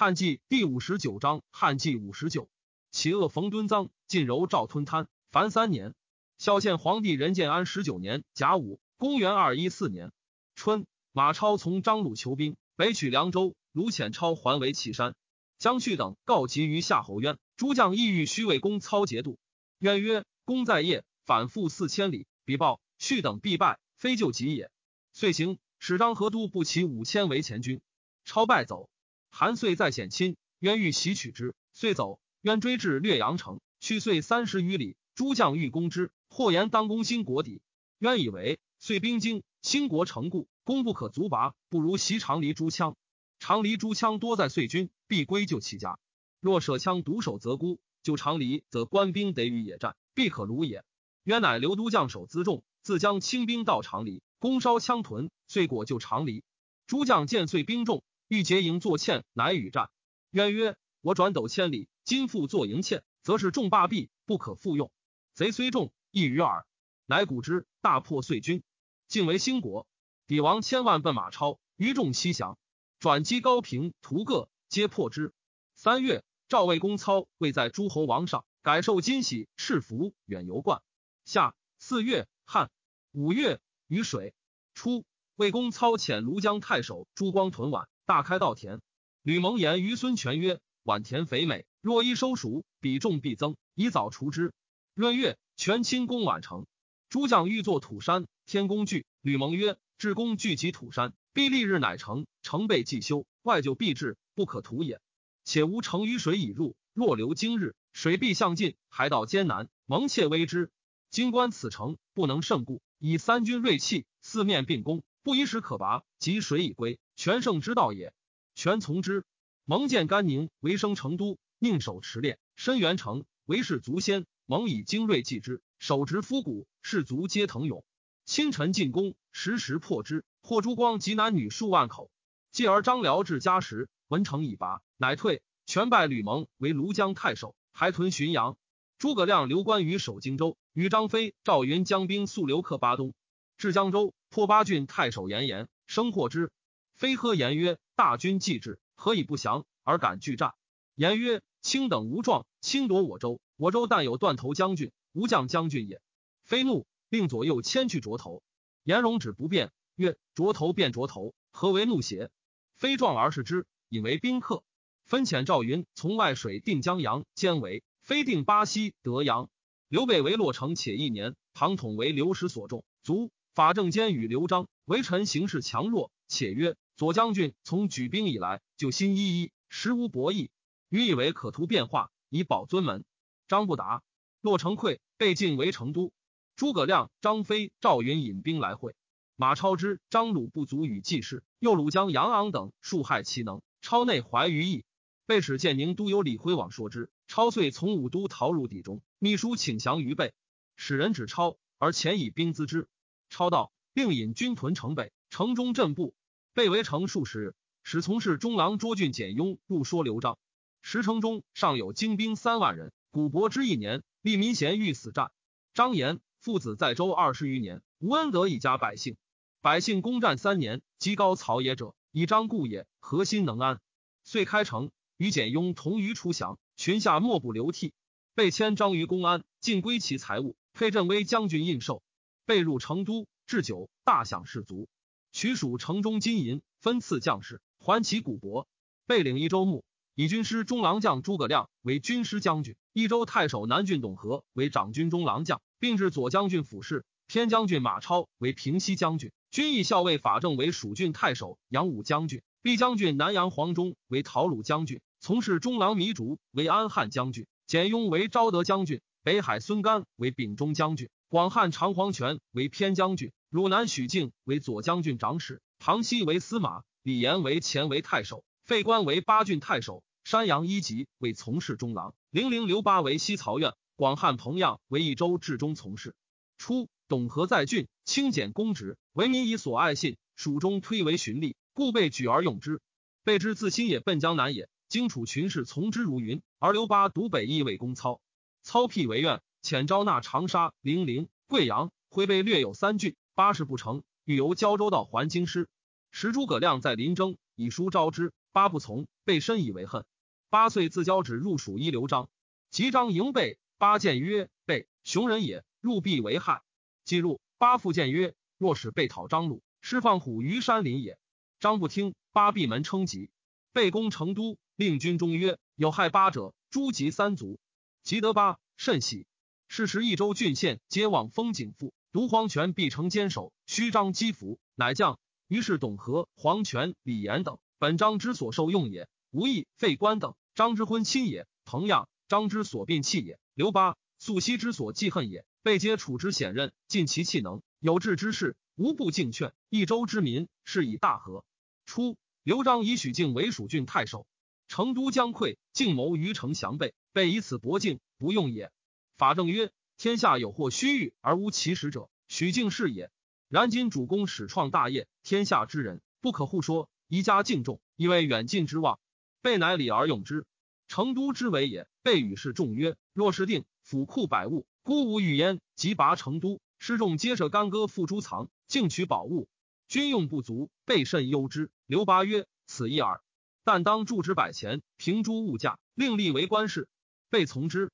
汉纪第五十九章，汉纪五十九，齐恶冯敦臧，晋柔赵吞贪，凡三年。孝献皇帝仁建安十九年甲午，公元二一四年春，马超从张鲁求兵，北取凉州。卢潜超还为岐山。姜旭等告急于夏侯渊，诸将意欲须为公操节度。渊曰：“公在业，反复四千里，必报。旭等必败，非救急也。”遂行，使张合都不齐五千为前军。超败走。韩遂在险亲，渊欲袭取之，遂走。渊追至略阳城，去遂三十余里。诸将欲攻之，或言当攻兴国邸。渊以为遂兵精，兴国城固，攻不可足拔，不如袭长黎诸羌。长黎诸羌多在遂军，必归救其家。若舍羌独守则孤，救长黎，则官兵得与野战，必可虏也。渊乃留都将守辎重，自将轻兵到长黎，攻烧羌屯，遂果救长黎。诸将见遂兵众。欲结营作堑，乃与战。渊曰：“我转斗千里，今复作营堑，则是众罢弊，不可复用。贼虽众，亦于耳。”乃鼓之，大破遂军，尽为兴国。敌王千万奔马超，于众西降。转击高平、屠各，皆破之。三月，赵魏公操位在诸侯王上，改受金玺，赤服，远游冠。夏四月，汉五月，雨水。初，魏公操遣庐江太守朱光屯宛。大开稻田，吕蒙言于孙权曰：“宛田肥美，若一收熟，比重必增，以早除之。”闰月，权亲攻宛城，诸将欲作土山，天公惧。吕蒙曰：“至公聚集土山，必立日乃成。城备既修，外就必至，不可图也。且无城于水已入，若流今日，水必向尽，海道艰难，蒙窃危之。今观此城，不能胜故，以三军锐气，四面并攻，不一时可拔。及水已归。”全胜之道也，全从之。蒙见甘宁为生成都，宁守持练，申元城为士卒先。蒙以精锐继之，手执夫骨，士卒皆腾勇。清晨进攻，时时破之。获诸光及男女数万口。继而张辽至嘉时，文城已拔，乃退。全拜吕蒙为庐江太守，还屯浔阳。诸葛亮留关羽守荆州，与张飞、赵云将兵速留克巴东，至江州，破巴郡太守严颜，生获之。飞喝言曰：“大军既至，何以不降而敢拒战？”言曰：“卿等无状，侵夺我州。我州但有断头将军，无将将军也。”飞怒，令左右牵去涿头。颜容止不变，曰：“涿头便涿头，何为怒邪？”飞壮而视之，引为宾客。分遣赵云从外水定江阳，兼为飞定巴西德阳。刘备为洛城，且一年。庞统为刘石所重，卒。法正监与刘璋为臣，行事强弱，且曰。左将军从举兵以来，就心一一，实无博弈。余以为可图变化，以保尊门。张不达，洛城溃，被晋为成都。诸葛亮、张飞、赵云引兵来会。马超之、张鲁不足与济事，又鲁将杨昂等数害其能。超内怀于意，被使建宁都有李辉往说之。超遂从武都逃入邸中，秘书请降于备，使人指超，而前以兵资之。超道，并引军屯城北，城中震步。被围城数十日，使从事中郎卓俊简雍入说刘璋。石城中尚有精兵三万人。古伯之一年，立民贤欲死战。张延父子在州二十余年，无恩德以家百姓。百姓攻战三年，积高曹野者，以张故也，何心能安？遂开城，与简雍同于出降，群下莫不流涕。被迁张于公安，尽归其财物，配镇威将军印绶。被入成都，置酒，大享士卒。取蜀城中金银，分赐将士，还其古帛。备领益州牧，以军师中郎将诸葛亮为军师将军，益州太守南郡董和为长军中郎将，并置左将军府事。偏将军马超为平西将军，军议校尉法正为蜀郡太守，杨武将军，毕将军南阳黄忠为陶鲁将军，从事中郎糜竺为安汉将军，简雍为昭德将军，北海孙干为秉忠将军，广汉长黄泉为偏将军。汝南许靖为左将军长史，庞熙为司马，李严为前为太守，费官为八郡太守，山阳一级为从事中郎，零陵刘巴为西曹院，广汉彭样为益州治中从事。初，董和在郡，清简公职，为民以所爱信，蜀中推为循吏，故被举而用之。备之自新也奔江南也，荆楚群士从之如云，而刘巴独北邑为公操。操辟为院，遣招纳长沙、零陵、贵阳、徽备略有三郡。八事不成，欲由胶州道还京师。时诸葛亮在临征，以书招之。八不从，被深以为恨。八岁自交旨入蜀一刘璋，及张迎备，八谏曰：“备，雄人也，入必为害。”既入。八复谏曰：“若使被讨张鲁，释放虎于山林也。”张不听，八闭门称疾。备攻成都，令军中曰：“有害八者，诛及三族。”及得八，甚喜。是时益州郡县皆望封景父，独黄权必成坚守，虚张击服，乃将。于是董和、黄权、李严等，本张之所受用也。吴懿、费官等，张之婚亲也；彭样，张之所并弃也；刘巴、素熙之所记恨也。被皆处之险任，尽其气能，有志之士，无不敬劝。益州之民，是以大和。初，刘璋以许靖为蜀郡太守，成都将溃，靖谋于城降备，备以此薄境，不用也。法正曰：天下有或虚誉而无其实者，许靖是也。然今主公始创大业，天下之人不可互说，宜加敬重，以为远近之望。备乃礼而用之。成都之为也。备与世众曰：若是定，府库百物，孤无欲焉。即拔成都，失众皆设干戈，付诸藏，竞取宝物。军用不足，备甚忧之。刘巴曰：此一耳。但当铸之百钱，平诸物价，另立为官事。备从之。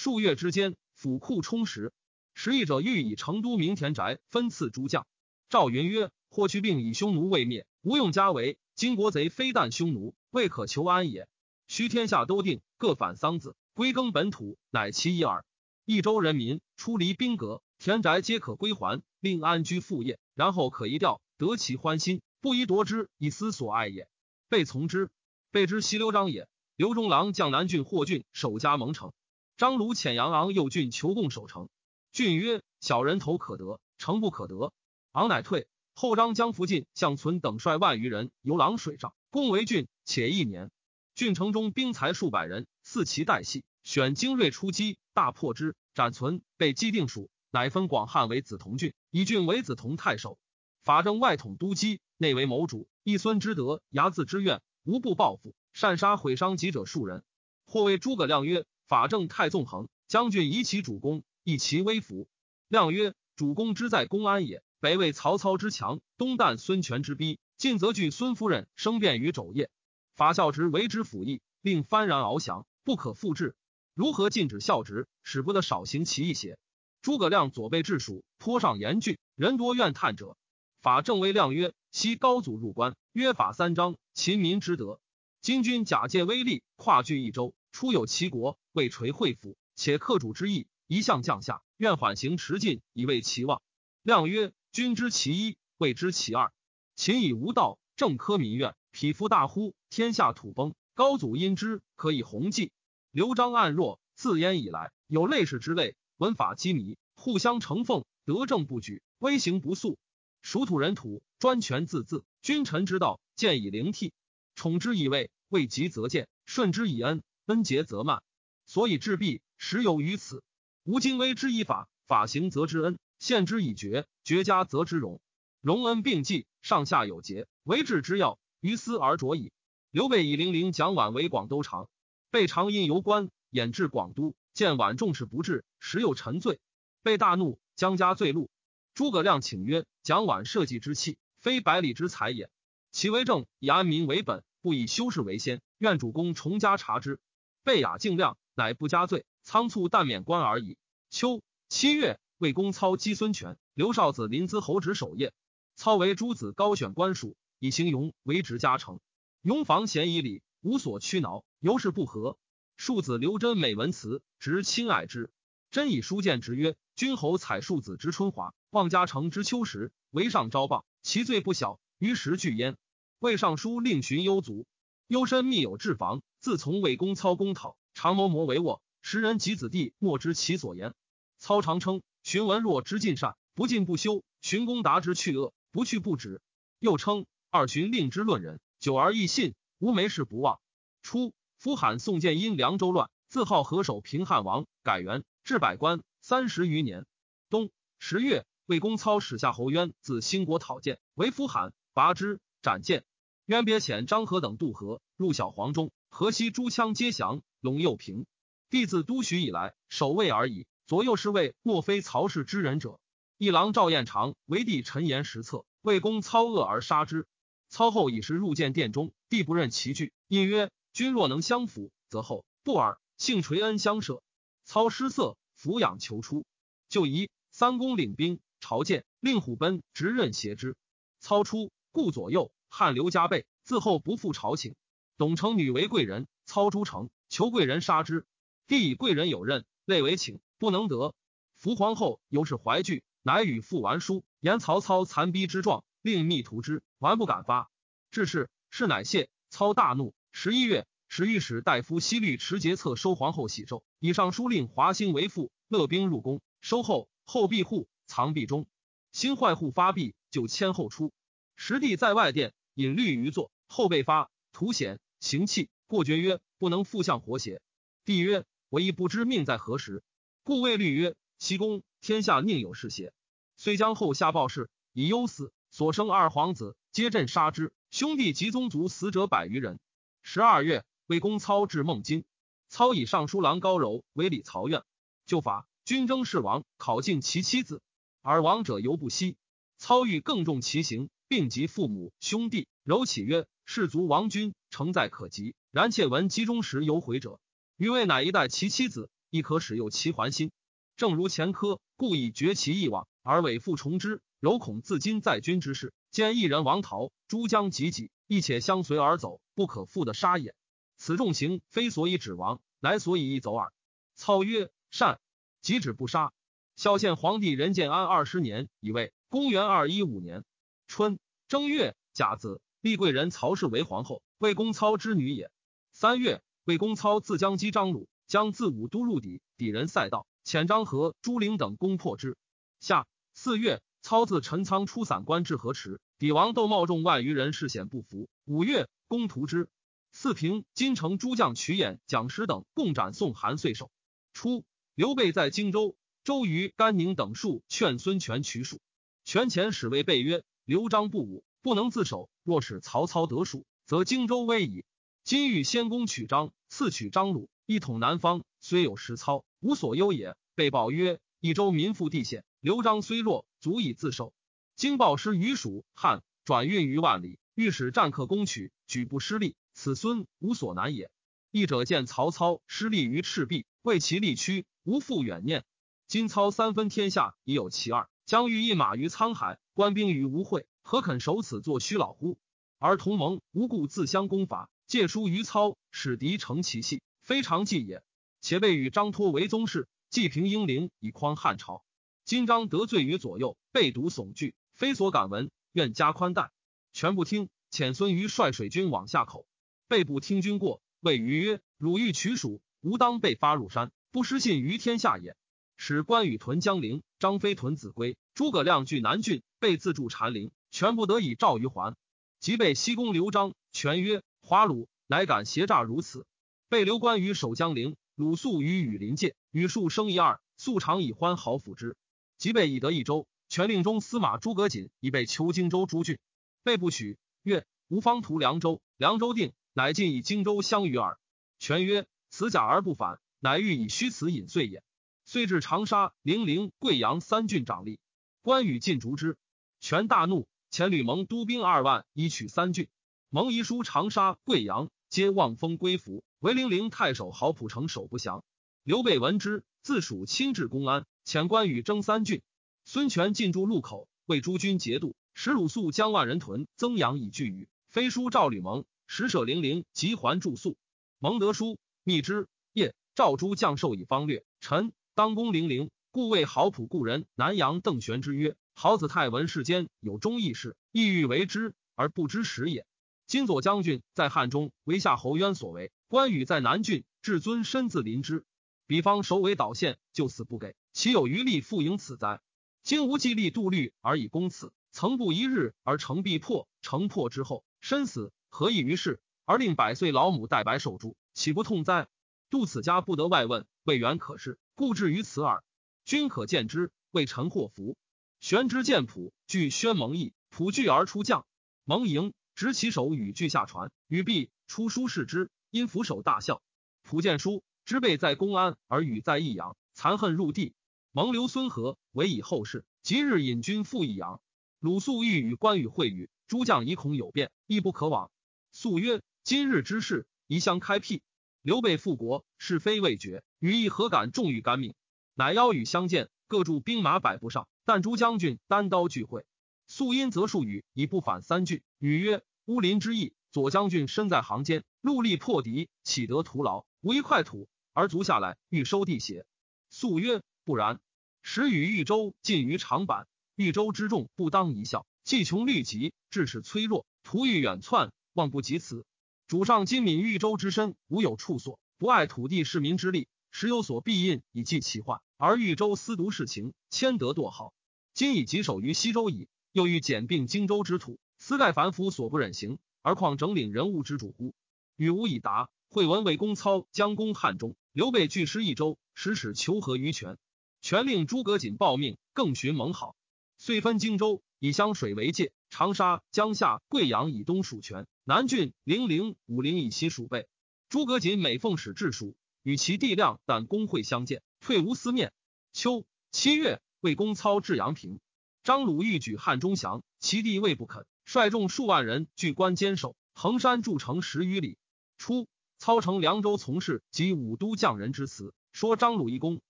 数月之间，府库充实。时议者欲以成都明田宅分赐诸将。赵云曰：“霍去病以匈奴未灭，无用家为。今国贼非但匈奴，未可求安也。须天下都定，各返桑梓，归耕本土，乃其一耳。益州人民出离兵革，田宅皆可归还，令安居副业，然后可移调，得其欢心，不宜夺之，以思所爱也。备从之。备之袭刘璋也。刘中郎将南郡霍郡守家蒙城。”张鲁遣杨昂右郡求贡守城，郡曰：“小人头可得，城不可得。”昂乃退。后张将福晋、向存等率万余人游狼水上，攻为郡，且一年。郡城中兵才数百人，四骑待隙，选精锐出击，大破之，斩存，被击定蜀，乃分广汉为梓潼郡，以郡为梓潼太守。法正外统都畿，内为谋主，一孙之德，睚眦之怨，无不报复，擅杀毁伤己者数人。或谓诸葛亮曰。法正太纵横，将军以其主公，以其威服。亮曰：主公之在公安也。北魏曹操之强，东旦孙权之逼，进则据孙夫人生变于肘腋。法孝直为之辅翼，令幡然翱翔，不可复制。如何禁止孝直，使不得少行其意邪？诸葛亮左背治蜀，颇上严峻，人多怨叹者。法正威亮曰：昔高祖入关，约法三章，秦民之德。今君假借威力，跨据一州。出有齐国，未垂惠府，且克主之意，一向降下，愿缓行迟进，以为其望。亮曰：君知其一，未知其二。秦以无道，正苛民怨，匹夫大呼？天下土崩。高祖因之，可以弘济。刘璋暗弱，自焉以来，有类似之类，文法机迷，互相承奉，德政不举，威行不肃。属土人土，专权自恣，君臣之道，见以灵替。宠之以位，位极则见；顺之以恩。恩节则慢，所以治弊实由于此。吾今威之以法，法行则之恩；宪之以绝，绝加则之荣。荣恩并济，上下有节，为治之要。于斯而着矣。刘备以零陵蒋琬为广都长，备常因游官，衍至广都，见琬重视不至，时有沉醉，被大怒，将加罪戮。诸葛亮请曰：“蒋琬社稷之器，非百里之才也。其为政，以安民为本，不以修饰为先。愿主公重加察之。”贝雅敬亮，乃不加罪，仓促但免官而已。秋七月，魏公操击孙权，刘少子临淄侯职守业。操为诸子高选官属，以行勇为职加成。勇防贤以礼，无所屈挠，由是不和。庶子刘真美文辞，直亲爱之。真以书谏直曰：君侯采庶子之春华，望家成之秋实，为上招谤，其罪不小。于时惧焉。魏尚书令荀攸卒，攸深密有治防。自从魏公操公讨，常谋谋为卧，时人及子弟莫知其所言。操常称荀文若之尽善，不进不修；荀公达之去恶，不去不止。又称二荀令之论人，久而易信，无没事不忘。初，夫罕宋建因凉州乱，自号河首平汉王，改元，至百官，三十余年。冬十月，魏公操使夏侯渊自兴国讨建，为夫罕，拔之，斩剑。渊别遣张合等渡河，入小黄中。河西诸羌皆降，陇右平。帝自都许以来，守卫而已。左右侍卫莫非曹氏之人者。一郎赵彦长为帝陈言实策，魏公操恶而杀之。操后以时入见殿中，帝不认其惧，因曰：君若能相辅，则后不尔。幸垂恩相舍。操失色，抚养求出。就疑三公领兵朝见，令虎贲直任挟之。操出，顾左右，汗流浃背，自后不复朝请。董承女为贵人，操诸城，求贵人杀之。帝以贵人有任，累为请，不能得。伏皇后尤是怀惧，乃与父完书，言曹操残逼之状，令密图之，完不敢发。至是，事乃谢。操大怒。十一月，使御史大夫西律持节策收皇后喜寿，以上书令华兴为父，勒兵入宫，收后，后闭户，藏壁中。新坏户发毕，就迁后出。时帝在外殿引律于坐，后被发，图显行气，过绝曰：“不能复相活邪？”帝曰：“我亦不知命在何时，故谓律曰：‘西宫天下宁有是邪？’遂将后下报事，以忧死。所生二皇子，皆朕杀之。兄弟及宗族死者百余人。十二月，魏公操至孟津，操以尚书郎高柔为礼曹院。就法，军征事王，考尽其妻子，而亡者犹不息。操欲更重其刑，并及父母兄弟。柔启曰：“士卒亡君，诚在可及。然妾闻集中时有悔者，余谓乃一代其妻子，亦可使诱其还心。正如前科，故以绝其意往，而委复从之。柔恐自今在君之事，见一人亡逃，诸将及己，亦且相随而走。”不可复的杀也。此重刑非所以止亡，乃所以一走耳。操曰：“善。”即止不杀。孝献皇帝仁建安二十年，以为公元二一五年春正月甲子，立贵人曹氏为皇后，魏公操之女也。三月，魏公操自将击张鲁，将自武都入抵，抵人塞道，遣张合、朱灵等攻破之。夏四月，操自陈仓出散关至河池，抵王窦茂众万余人，誓险不服。五月。攻屠之，四平金城诸将曲演、蒋师等共斩宋韩岁首。初，刘备在荆州，周瑜、甘宁等数劝孙权取蜀。权前使谓备曰：“刘璋不武，不能自守。若使曹操得蜀，则荆州危矣。今欲先攻取张，次取张鲁，一统南方，虽有实操，无所忧也。”被报曰：“益州民富地险，刘璋虽弱，足以自守。经报师于蜀汉，转运于万里。”欲使战客攻取，举不失利，此孙无所难也。义者见曹操失利于赤壁，为其力屈，无复远念。今操三分天下，已有其二，将欲一马于沧海，官兵于吴会，何肯守此作虚老乎？而同盟无故自相攻伐，借书于操，使敌成其隙，非常计也。且被与张托为宗室，济平英灵，以匡汉朝。今章得罪于左右，被独悚惧，非所敢闻，愿加宽待。全不听，遣孙瑜率水军往下口，备不听军过，谓瑜曰：“汝欲取蜀，吾当被发入山，不失信于天下也。”使关羽屯江陵，张飞屯秭归，诸葛亮据南郡，被自助禅陵，全不得已召于还。即被西宫刘璋，权曰：“华鲁乃敢挟诈如此。”被刘关羽守江陵，鲁肃与羽林界，羽数生一二，素常以欢好抚之。即被以得益州，权令中司马诸葛瑾已被囚荆州诸郡。备不许，曰：“吾方图凉州，凉州定，乃尽以荆州相与耳。”权曰：“此假而不反，乃欲以虚辞隐遂也。”遂至长沙、零陵、贵阳三郡掌吏。关羽尽逐之，权大怒，遣吕蒙督兵二万，以取三郡。蒙遗书长沙、贵阳，皆望风归服，唯零陵太守郝普城守不降。刘备闻之，自属亲至公安，遣关羽征三郡。孙权进驻路口，为诸军节度。使鲁肃将万人屯增阳以拒语，飞书赵吕蒙，使舍零陵，即还住宿。蒙得书，密之。夜，赵诸将授以方略。臣当攻零陵，故谓郝普故人南阳邓玄之曰：“豪子太闻世间有忠义事，意欲为之而不知时也。今左将军在汉中为夏侯渊所为，关羽在南郡，至尊身自临之。彼方首尾导线，就死不给，岂有余力复迎此哉？今无计力度虑而以攻此。”曾不一日而成必破，城破之后身死，何益于事？而令百岁老母代白守住，岂不痛哉？度此家不得外问，未远可是，故至于此耳。君可见之，为臣祸福。玄之见普，据宣蒙毅，普惧而出将，蒙迎执其手与具下传，与毕出书视之，因俯首大笑。普见书，知备在公安，而与在益阳，残恨入地。蒙留孙和为以后事，即日引军赴益阳。鲁肃欲与关羽会语，诸将疑恐有变，亦不可往。肃曰：“今日之事，宜相开辟。刘备复国，是非未决，羽翼何敢重于干命？乃邀与相见，各驻兵马百步上。但诸将军单刀聚会。素因则数语，以不反三句。语曰：“乌林之役，左将军身在行间，戮力破敌，岂得徒劳？无一块土而足下来，欲收地邪？”素曰：“不然。时与豫州近于长坂，豫州之众不当一笑，既穷虑急，致使脆弱，徒欲远窜，望不及此。主上今敏豫州之身，无有处所，不爱土地市民之力，时有所必应以济其患。而豫州私独事情，谦得堕好。今已棘手于西周矣，又欲简并荆州之土，私盖凡夫所不忍行，而况整领人物之主乎？语无以答。惠文魏公操将攻汉中，刘备据师益州，使使求和于权。权令诸葛瑾报命，更寻盟好。遂分荆州，以湘水为界；长沙、江夏、贵阳以东属权，南郡、零陵、武陵以西属备。诸葛瑾每奉使治蜀，与其地量，但公会相见，退无私面。秋七月，魏公操至阳平，张鲁欲举汉中降，其弟未不肯，率众数万人据关坚守，横山筑城十余里。初。操乘凉州从事及武都匠人之词，说张鲁一公，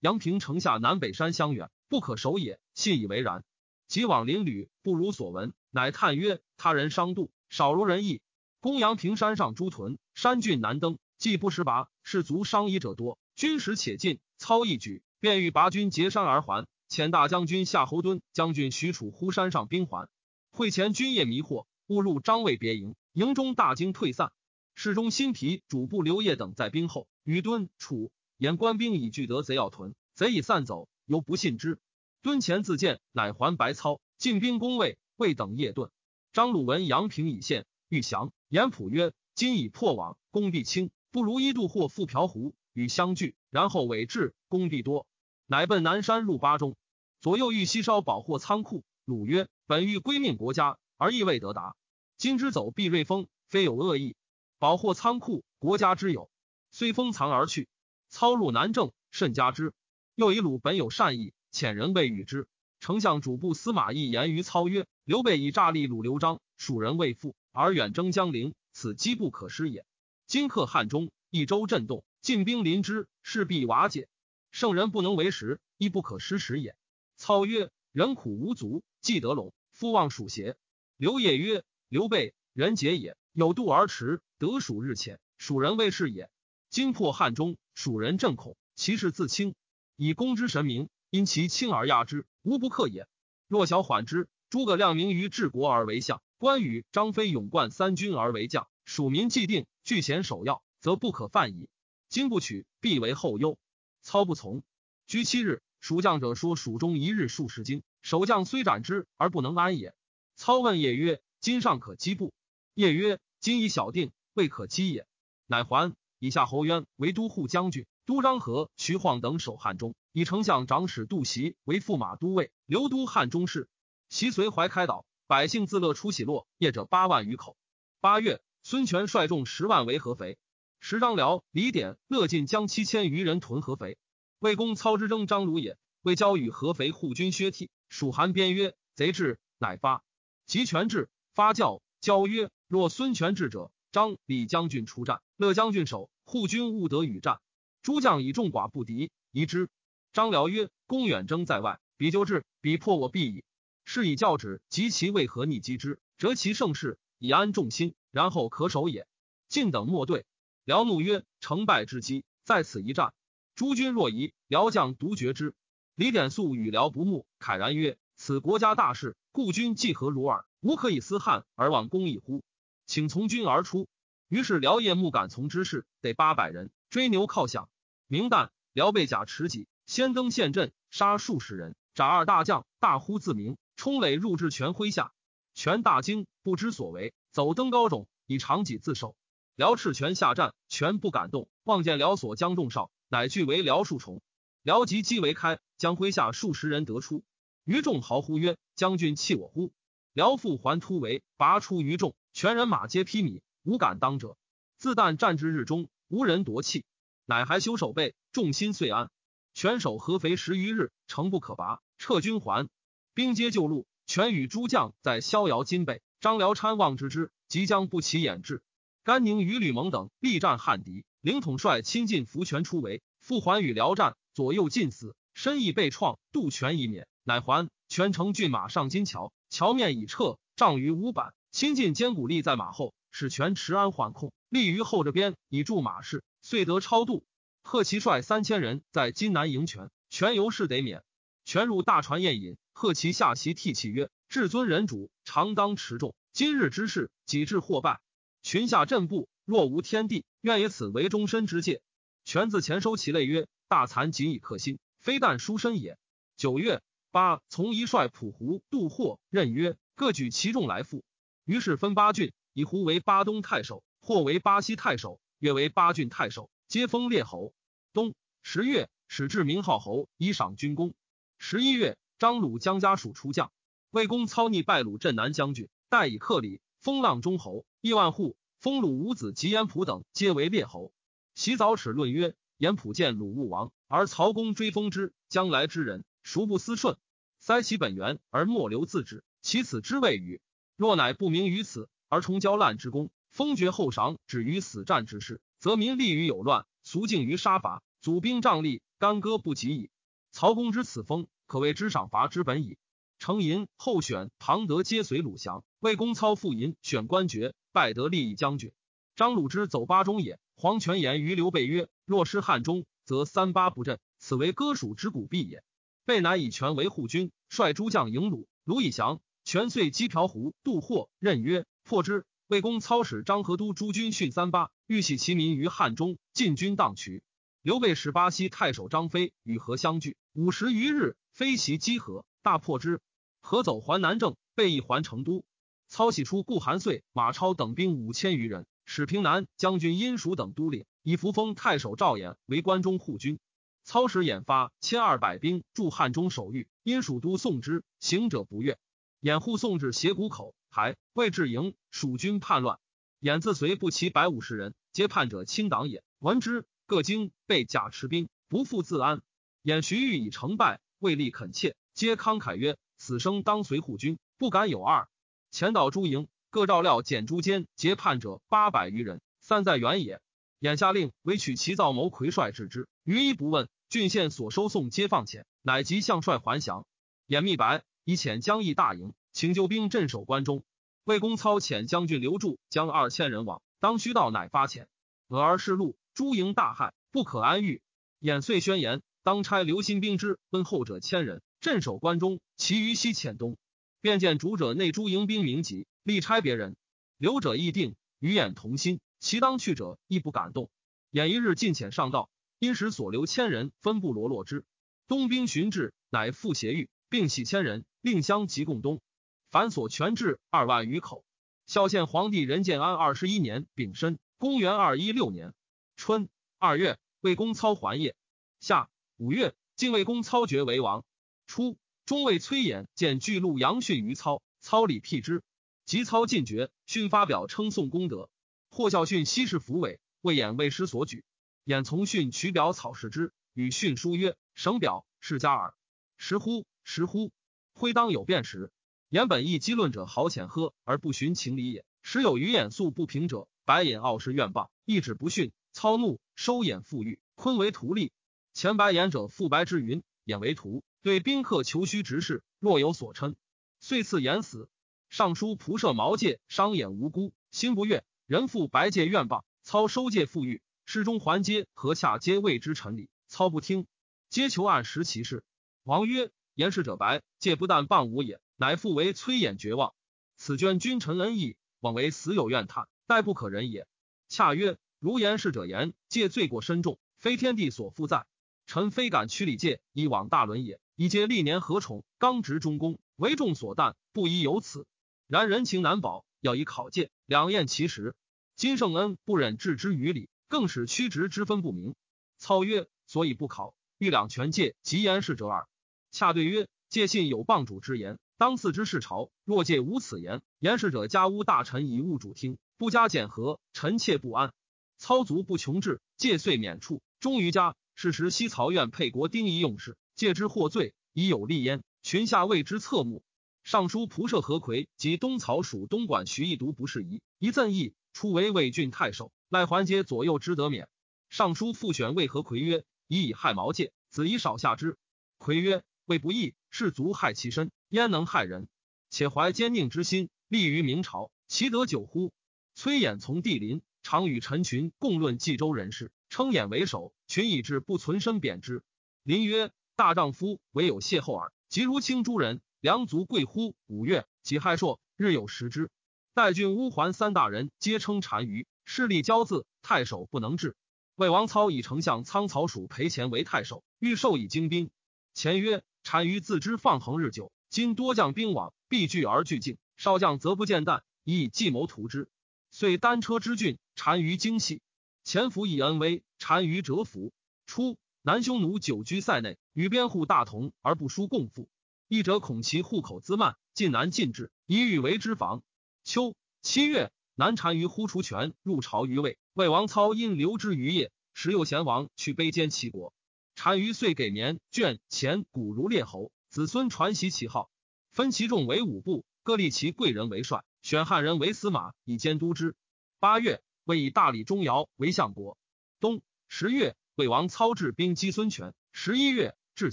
阳平城下南北山相远，不可守也。信以为然。即往邻旅，不如所闻，乃叹曰：“他人商度，少如人意。公阳平山上诸屯，山峻难登，既不识拔，士卒伤夷者多。军食且尽，操一举，便欲拔军截山而还。遣大将军夏侯惇、将军许褚呼山上兵还。会前军夜迷惑，误入张卫别营，营中大惊退散。”侍中辛毗、主簿刘烨等在兵后，与敦、楚言官兵已聚得贼要屯，贼已散走，犹不信之。敦前自荐，乃还白操，进兵攻魏，未等夜遁。张鲁闻阳平已陷，欲降。严普曰：“今已破网，攻必轻，不如一度或赴瓢湖与相聚，然后伪至，攻必多。”乃奔南山入巴中，左右欲西烧保货仓库。鲁曰：“本欲归命国家，而亦未得达。今之走避瑞丰，非有恶意。”保货仓库，国家之有，虽封藏而去。操入南郑，甚加之。又以鲁本有善意，遣人未与之。丞相主簿司马懿言于操曰：“刘备以诈立鲁刘璋，蜀人未复，而远征江陵，此机不可失也。今克汉中，益州震动，进兵临之，势必瓦解。圣人不能为时，亦不可失时也。”操曰：“人苦无足，既得陇，夫望蜀邪？”刘烨曰：“刘备人杰也，有度而驰。”得蜀日浅，蜀人未是也。今破汉中，蜀人震恐，其势自轻。以攻之神明，因其轻而压之，无不克也。若小缓之，诸葛亮明于治国而为相，关羽、张飞勇冠三军而为将，蜀民既定，据贤守要，则不可犯矣。今不取，必为后忧。操不从。居七日，蜀将者说蜀中一日数十斤，守将虽斩之而不能安也。操问夜曰：“今尚可击不？”夜曰：“今已小定。”未可击也，乃还。以下侯渊为都护将军，都张合、徐晃等守汉中，以丞相长史杜袭为驸马都尉，留都汉中事。袭随淮开岛，百姓自乐出喜落，业者八万余口。八月，孙权率众十万围合肥。时张辽、李典、乐进将七千余人屯合肥。魏公操之征张鲁也，魏交与合肥护军薛悌，蜀韩边曰：“贼至，乃发。及权至，发教交曰：若孙权至者。”张李将军出战，乐将军守护军，勿得与战。诸将以众寡不敌，疑之。张辽曰：“公远征在外，彼就至，彼破我必矣。是以教旨，及其为何逆击之，折其盛世，以安众心，然后可守也。”晋等莫对。辽怒曰：“成败之机在此一战，诸君若疑，辽将独决之。”李典素与辽不睦，慨然曰：“此国家大事，故君既何如耳？吾可以思汉而忘公矣乎？”请从军而出，于是辽夜木敢从之士得八百人，追牛靠饷。明旦，辽被甲持戟，先登陷阵，杀数十人，斩二大将，大呼自明，冲垒入至权麾下。权大惊，不知所为，走登高冢，以长戟自守。辽赤权下战，权不敢动，望见辽所将众少，乃俱为辽数重。辽即击为开，将麾下数十人得出。余众豪呼曰：“将军弃我乎？”辽复还突围，拔出于众。全人马皆披靡，无敢当者。自旦战至日中，无人夺气，乃还修守备，众心遂安。全守合肥十余日，城不可拔，撤军还，兵皆就路。全与诸将在逍遥津北，张辽参望之之，即将不起掩至。甘宁与吕蒙等力战汉敌，凌统帅亲近伏权出围，复还与辽战，左右尽死，身亦被创，渡泉已免，乃还。全城骏马上金桥，桥面已撤，仗于五板，亲近坚固立在马后，使全持安缓控，立于后着边，以助马势，遂得超渡。贺其率三千人在金南迎权，权由是得免。权入大船宴饮，贺其下席涕泣曰：“至尊人主，常当持重。今日之事，己至或败。群下阵步，若无天地，愿以此为终身之戒。”权自前收其类曰：“大惭仅以克心，非但书身也。”九月八，从一率普胡、杜霍，任曰：“各举其众来赴。”于是分八郡，以胡为巴东太守，或为巴西太守，约为八郡太守，皆封列侯。冬十月，始置名号侯，以赏军功。十一月，张鲁将家属出将，魏公操逆败鲁镇南将军，代以克礼，封浪中侯。亿万户封鲁五子及严普等，皆为列侯。洗早齿论曰：严普见鲁勿亡，而曹公追封之，将来之人，孰不思顺？塞其本源而莫留自止，其此之谓与？若乃不明于此，而重交滥之功，封爵后赏，止于死战之事，则民利于有乱，俗敬于杀伐，祖兵仗力，干戈不及矣。曹公之此封。可谓知赏罚之本矣。程寅后选庞德皆随鲁降，魏公操复寅选官爵，拜得利益将军。张鲁之走巴中也。黄权言于刘备曰：“若失汉中，则三八不振，此为割属之古弊也。”备乃以权为护军，率诸将迎鲁。鲁以降，权遂击朴胡、杜霍，任曰：“破之。”魏公操使张合都诸军训三八，欲洗其民于汉中，进军荡渠。刘备使巴西太守张飞与何相聚，五十余日。飞袭击河，大破之。合走还南郑，备亦还成都。操喜出顾韩遂、马超等兵五千余人，使平南将军殷蜀等都领，以扶风太守赵衍为关中护军。操使衍发千二百兵驻汉中守御，殷蜀都送之，行者不悦。掩护送至斜谷口，还未至营，蜀军叛乱。衍自随不齐百五十人，皆叛者亲党也。闻之，各惊，被甲持兵，不复自安。衍徐欲以成败。未立恳切，皆慷慨曰：“此生当随护军，不敢有二。”前导诸营，各照料简诸监结叛者八百余人，散在原野。眼下令唯取其造谋魁帅治之，余一不问。郡县所收送皆放遣，乃即向帅还降。眼密白以遣江邑大营，请救兵镇守关中。魏公操遣将军刘柱将二千人往，当须道乃发遣。俄而失路，诸营大骇，不可安御。眼遂宣言。当差留新兵之温后者千人镇守关中，其余西遣东。便见主者内诸营兵名籍，力差别人。留者亦定，与眼同心。其当去者亦不敢动。演一日进遣上道，因时所留千人分部罗络之。东兵寻至，乃复协御，并喜千人，令相及共东。凡所全至二万余口。孝献皇帝仁建安二十一年丙申，公元二一六年春二月，魏公操还业。夏。五月，晋魏公操爵为王。初，中尉崔琰见巨鹿杨训于操，操礼辟之。及操进爵，训发表称颂功德。霍孝训西氏府委，魏衍为师所举。衍从训取表草试之，与训书曰：“省表，是家耳。”时乎，时乎，挥当有变时。言本意激论者豪浅喝而不循情理也。时有余眼素不平者，白眼傲视怨谤，一指不逊。操怒，收眼复狱，坤为徒吏。前白眼者复白之云，眼为徒，对宾客求虚直事，若有所嗔，遂赐言死。尚书仆射毛介伤眼无辜，心不悦，人复白介怨谤，操收戒复狱，侍中还阶和下皆谓之臣礼，操不听，皆求按实其事。王曰：言事者白介不但谤吾也，乃复为催眼绝望。此捐君臣恩义，枉为死有怨叹，待不可忍也。恰曰：如言事者言，戒罪过深重，非天地所负在。臣非敢屈礼戒，以往大伦也。以皆历年何宠，刚直忠公，为众所惮，不宜有此。然人情难保，要以考戒，两验其实。金圣恩不忍置之于理，更使屈直之分不明。操曰：所以不考，欲两全戒及言事者耳。恰对曰：戒信有谤主之言，当赐之事朝。若戒无此言，言事者家屋大臣以误主听，不加检核，臣妾不安。操卒不穷志，戒遂免处，终于家。是时，西曹院沛国丁仪用事，借之获罪，已有利焉。群下为之侧目。尚书仆射何魁及东曹属东莞徐一独不适宜，一赠义，初为魏郡太守，赖桓阶左右之得免。尚书复选魏和魁曰：“以以害毛玠，子以少下之。”魁曰：“魏不义，士卒害其身，焉能害人？且怀坚定之心，立于明朝，其得久乎？”崔琰从帝邻，常与陈群共论冀州人事，称琰为首，群以至不存身贬之。林曰：“大丈夫唯有邂逅耳。即如青诸人，良足贵乎？五月己亥朔，日有食之。代郡乌桓三大人皆称单于，势力骄恣，太守不能治。魏王操以丞相仓曹属裴虔为太守，欲授以精兵。前曰：单于自知放横日久，今多将兵往，必惧而拒进。少将则不见弹，以计谋图之。遂单车之郡，单于精细。前服以恩威，单于折服。初。南匈奴久居塞内，与边户大同而不输共富。一者恐其户口滋慢，进南禁制，以与为之防。秋七月，南单于呼出泉入朝于魏，魏王操因留之于业，时又贤王去卑兼齐国。单于遂给年卷钱古如列侯，子孙传习其号，分其众为五部，各立其贵人为帅，选汉人为司马，以监督之。八月，魏以大理中繇为相国。冬十月。魏王操制兵击孙权。十一月，至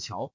桥。